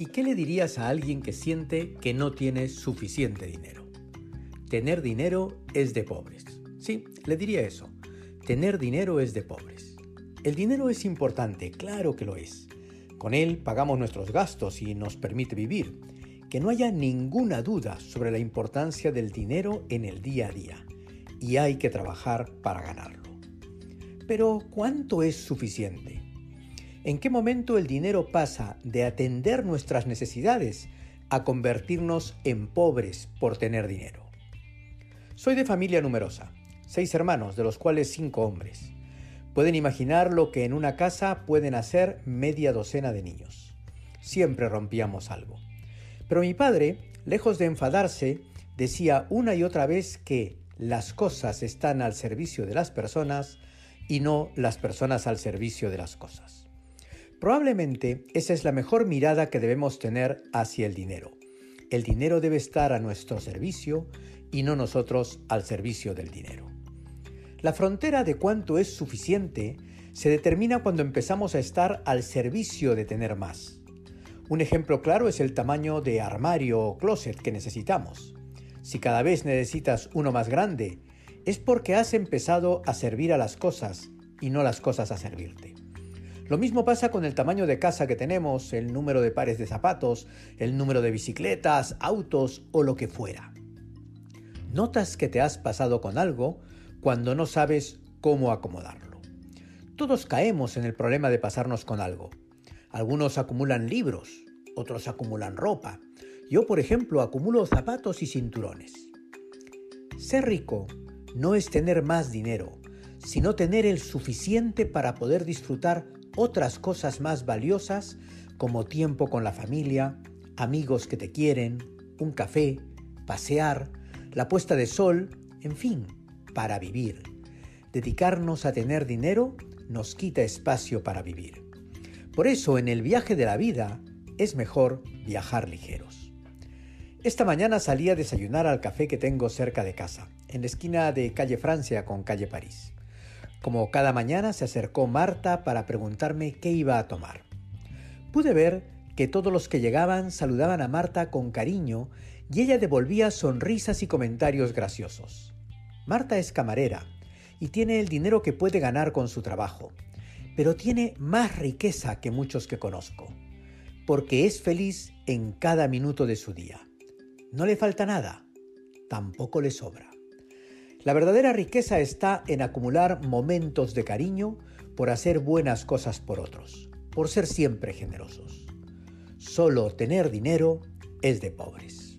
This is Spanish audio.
¿Y qué le dirías a alguien que siente que no tiene suficiente dinero? Tener dinero es de pobres. Sí, le diría eso. Tener dinero es de pobres. El dinero es importante, claro que lo es. Con él pagamos nuestros gastos y nos permite vivir. Que no haya ninguna duda sobre la importancia del dinero en el día a día. Y hay que trabajar para ganarlo. Pero ¿cuánto es suficiente? ¿En qué momento el dinero pasa de atender nuestras necesidades a convertirnos en pobres por tener dinero? Soy de familia numerosa, seis hermanos, de los cuales cinco hombres. Pueden imaginar lo que en una casa pueden hacer media docena de niños. Siempre rompíamos algo. Pero mi padre, lejos de enfadarse, decía una y otra vez que las cosas están al servicio de las personas y no las personas al servicio de las cosas. Probablemente esa es la mejor mirada que debemos tener hacia el dinero. El dinero debe estar a nuestro servicio y no nosotros al servicio del dinero. La frontera de cuánto es suficiente se determina cuando empezamos a estar al servicio de tener más. Un ejemplo claro es el tamaño de armario o closet que necesitamos. Si cada vez necesitas uno más grande, es porque has empezado a servir a las cosas y no las cosas a servirte. Lo mismo pasa con el tamaño de casa que tenemos, el número de pares de zapatos, el número de bicicletas, autos o lo que fuera. Notas que te has pasado con algo cuando no sabes cómo acomodarlo. Todos caemos en el problema de pasarnos con algo. Algunos acumulan libros, otros acumulan ropa. Yo, por ejemplo, acumulo zapatos y cinturones. Ser rico no es tener más dinero, sino tener el suficiente para poder disfrutar otras cosas más valiosas como tiempo con la familia, amigos que te quieren, un café, pasear, la puesta de sol, en fin, para vivir. Dedicarnos a tener dinero nos quita espacio para vivir. Por eso en el viaje de la vida es mejor viajar ligeros. Esta mañana salí a desayunar al café que tengo cerca de casa, en la esquina de calle Francia con calle París. Como cada mañana se acercó Marta para preguntarme qué iba a tomar. Pude ver que todos los que llegaban saludaban a Marta con cariño y ella devolvía sonrisas y comentarios graciosos. Marta es camarera y tiene el dinero que puede ganar con su trabajo, pero tiene más riqueza que muchos que conozco, porque es feliz en cada minuto de su día. No le falta nada, tampoco le sobra. La verdadera riqueza está en acumular momentos de cariño por hacer buenas cosas por otros, por ser siempre generosos. Solo tener dinero es de pobres.